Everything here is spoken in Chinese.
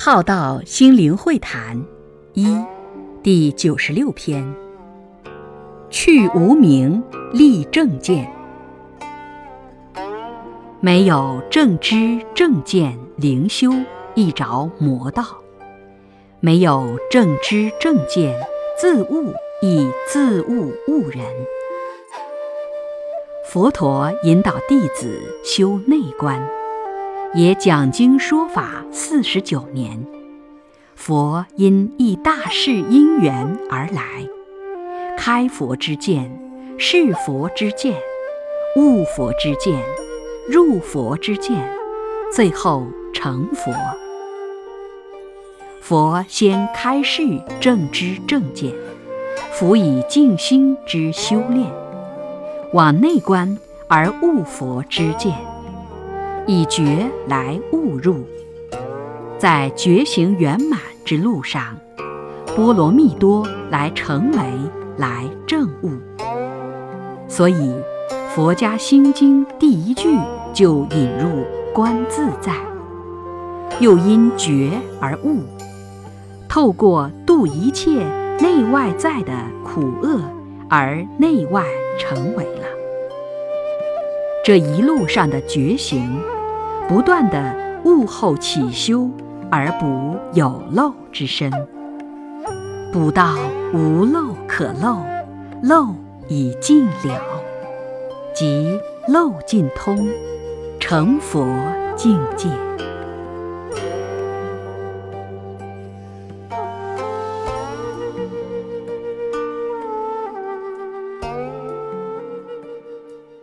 浩道心灵会谈一第九十六篇：去无名，立正见。没有正知正见灵修，一着魔道；没有正知正见自悟，亦自悟悟人。佛陀引导弟子修内观。也讲经说法四十九年，佛因一大事因缘而来，开佛之见，是佛之见，悟佛之见，入佛之见，最后成佛。佛先开示正知正见，辅以静心之修炼，往内观而悟佛之见。以觉来悟入，在觉行圆满之路上，波罗蜜多来成为来证悟。所以，佛家心经第一句就引入观自在，又因觉而悟，透过度一切内外在的苦厄而内外成为了。这一路上的觉行。不断的悟后起修，而补有漏之身，补到无漏可漏，漏已尽了，即漏尽通，成佛境界。